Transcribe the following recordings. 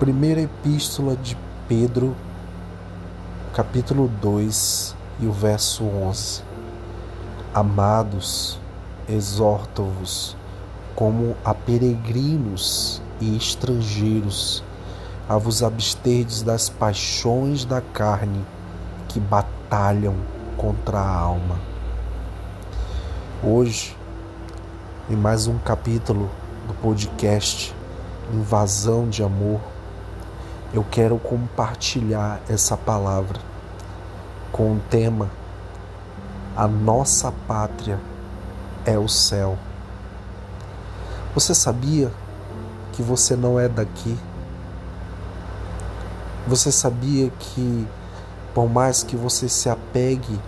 Primeira Epístola de Pedro, capítulo 2 e o verso 11. Amados, exorto-vos como a peregrinos e estrangeiros a vos absterdes das paixões da carne que batalham contra a alma. Hoje, em mais um capítulo do podcast Invasão de Amor, eu quero compartilhar essa palavra com o tema A nossa pátria é o céu. Você sabia que você não é daqui? Você sabia que, por mais que você se apegue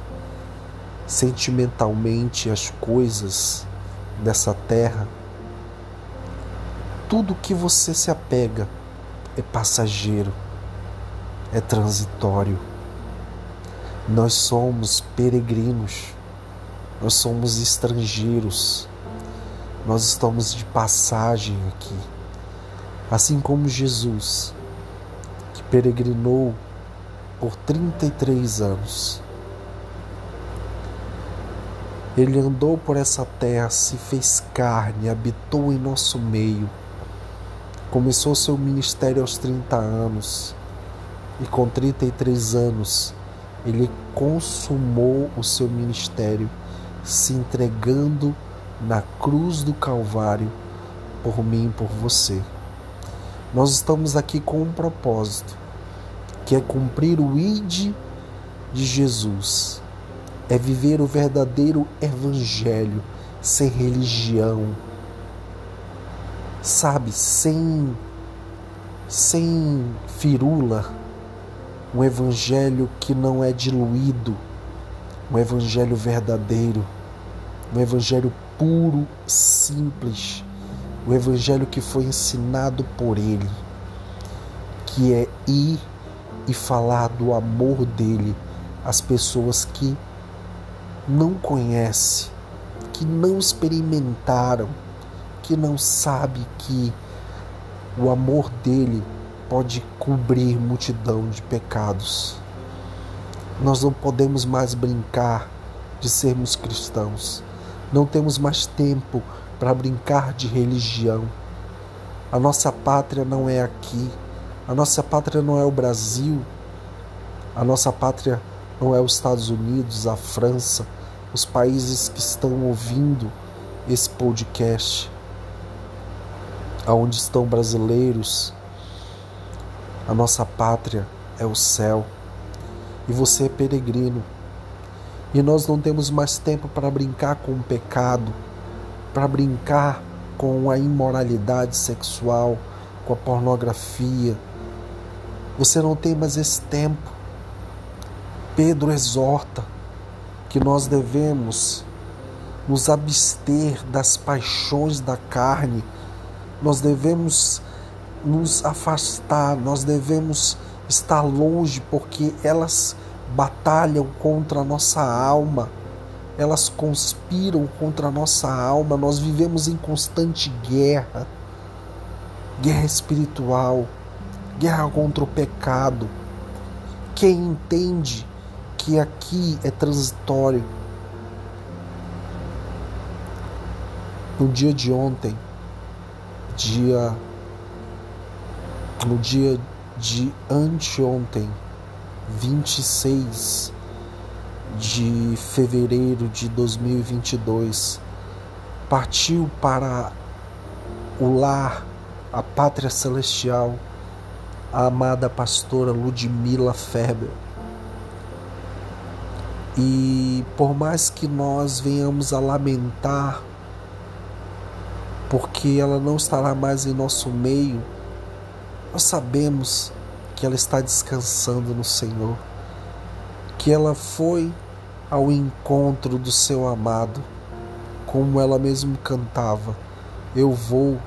sentimentalmente às coisas dessa terra, tudo que você se apega é passageiro, é transitório. Nós somos peregrinos, nós somos estrangeiros, nós estamos de passagem aqui. Assim como Jesus, que peregrinou por 33 anos. Ele andou por essa terra, se fez carne, habitou em nosso meio Começou seu ministério aos 30 anos e com 33 anos ele consumou o seu ministério, se entregando na cruz do Calvário por mim e por você. Nós estamos aqui com um propósito, que é cumprir o ID de Jesus, é viver o verdadeiro evangelho sem religião sabe, sem sem firula, um evangelho que não é diluído, um evangelho verdadeiro, um evangelho puro, simples, o um evangelho que foi ensinado por ele, que é ir e falar do amor dele às pessoas que não conhecem, que não experimentaram que não sabe que o amor dele pode cobrir multidão de pecados. Nós não podemos mais brincar de sermos cristãos. Não temos mais tempo para brincar de religião. A nossa pátria não é aqui. A nossa pátria não é o Brasil. A nossa pátria não é os Estados Unidos, a França, os países que estão ouvindo esse podcast aonde estão brasileiros. A nossa pátria é o céu e você é peregrino. E nós não temos mais tempo para brincar com o pecado, para brincar com a imoralidade sexual, com a pornografia. Você não tem mais esse tempo. Pedro exorta que nós devemos nos abster das paixões da carne nós devemos nos afastar, nós devemos estar longe, porque elas batalham contra a nossa alma, elas conspiram contra a nossa alma, nós vivemos em constante guerra. Guerra espiritual, guerra contra o pecado. Quem entende que aqui é transitório, no dia de ontem, dia no dia de anteontem, 26 de fevereiro de 2022, partiu para o lar, a pátria celestial, a amada pastora Ludmila Feber. E por mais que nós venhamos a lamentar porque ela não estará mais em nosso meio, nós sabemos que ela está descansando no Senhor, que ela foi ao encontro do seu amado, como ela mesma cantava: Eu vou,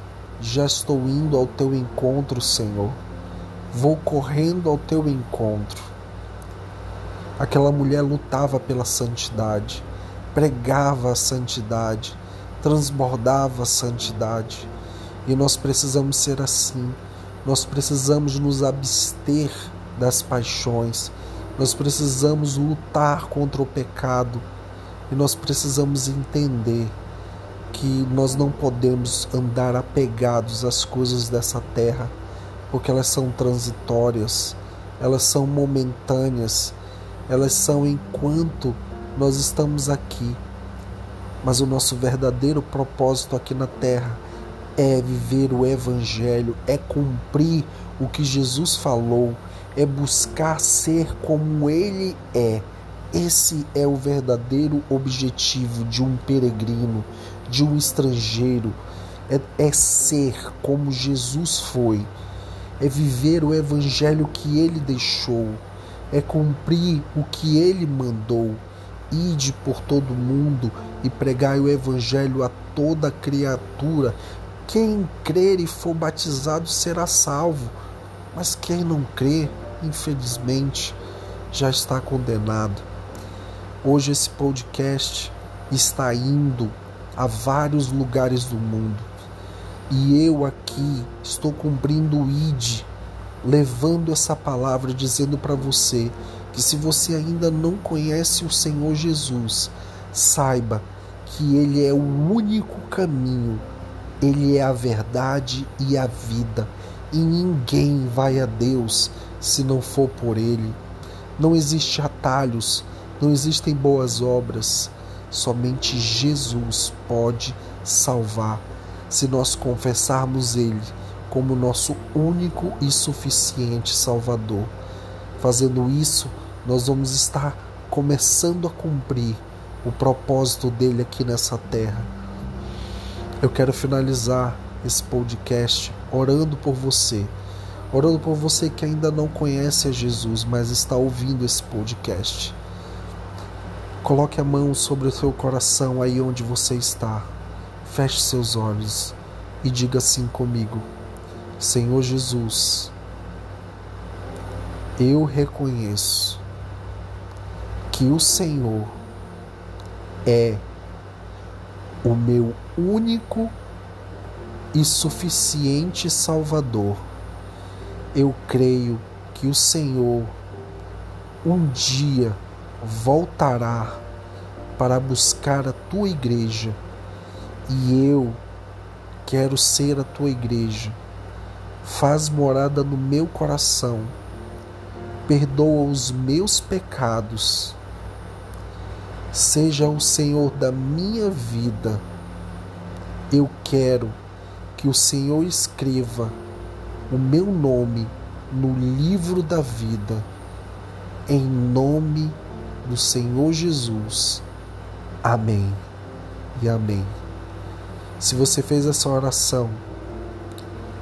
já estou indo ao teu encontro, Senhor, vou correndo ao teu encontro. Aquela mulher lutava pela santidade, pregava a santidade, transbordava a santidade. E nós precisamos ser assim, Nós precisamos nos abster das paixões. Nós precisamos lutar contra o pecado. E nós precisamos entender que nós não podemos andar apegados às coisas dessa terra, porque elas são transitórias, elas são momentâneas, elas são enquanto nós estamos aqui. Mas o nosso verdadeiro propósito aqui na terra é viver o Evangelho, é cumprir o que Jesus falou, é buscar ser como Ele é. Esse é o verdadeiro objetivo de um peregrino, de um estrangeiro. É, é ser como Jesus foi, é viver o Evangelho que Ele deixou, é cumprir o que Ele mandou. Ide por todo mundo e pregai o Evangelho a toda criatura. Quem crer e for batizado será salvo, mas quem não crê, infelizmente, já está condenado. Hoje esse podcast está indo a vários lugares do mundo e eu aqui estou cumprindo o ID, levando essa palavra, dizendo para você que se você ainda não conhece o Senhor Jesus, saiba que Ele é o único caminho ele é a verdade e a vida, e ninguém vai a Deus se não for por Ele. Não existe atalhos, não existem boas obras, somente Jesus pode salvar se nós confessarmos Ele como nosso único e suficiente Salvador. Fazendo isso, nós vamos estar começando a cumprir o propósito dele aqui nessa terra eu quero finalizar esse podcast orando por você, orando por você que ainda não conhece a Jesus, mas está ouvindo esse podcast. Coloque a mão sobre o seu coração aí onde você está. Feche seus olhos e diga assim comigo: Senhor Jesus, eu reconheço que o Senhor é o meu único e suficiente Salvador. Eu creio que o Senhor um dia voltará para buscar a tua igreja e eu quero ser a tua igreja. Faz morada no meu coração, perdoa os meus pecados seja o Senhor da minha vida. Eu quero que o Senhor escreva o meu nome no livro da vida, em nome do Senhor Jesus. Amém e amém. Se você fez essa oração,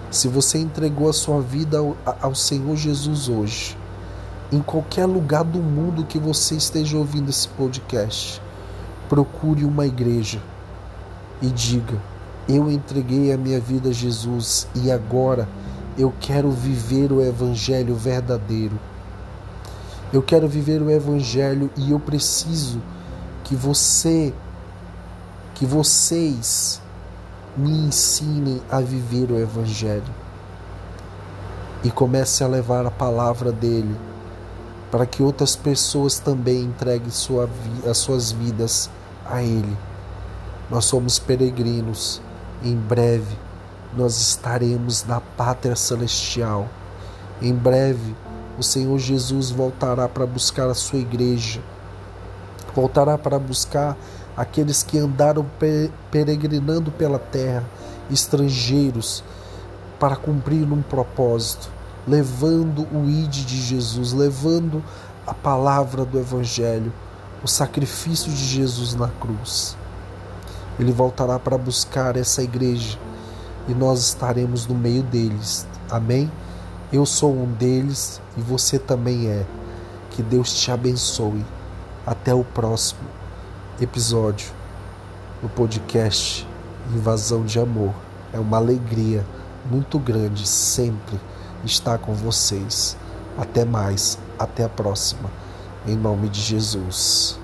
se você entregou a sua vida ao, ao Senhor Jesus hoje, em qualquer lugar do mundo que você esteja ouvindo esse podcast, procure uma igreja e diga: Eu entreguei a minha vida a Jesus e agora eu quero viver o Evangelho verdadeiro. Eu quero viver o Evangelho e eu preciso que você, que vocês me ensinem a viver o Evangelho e comece a levar a palavra dele para que outras pessoas também entreguem sua, as suas vidas a Ele. Nós somos peregrinos. Em breve nós estaremos na pátria celestial. Em breve o Senhor Jesus voltará para buscar a sua igreja. Voltará para buscar aqueles que andaram peregrinando pela terra, estrangeiros, para cumprir um propósito levando o ide de Jesus, levando a palavra do Evangelho, o sacrifício de Jesus na cruz. Ele voltará para buscar essa igreja e nós estaremos no meio deles. Amém? Eu sou um deles e você também é. Que Deus te abençoe. Até o próximo episódio do podcast Invasão de Amor. É uma alegria muito grande sempre está com vocês. Até mais, até a próxima. Em nome de Jesus.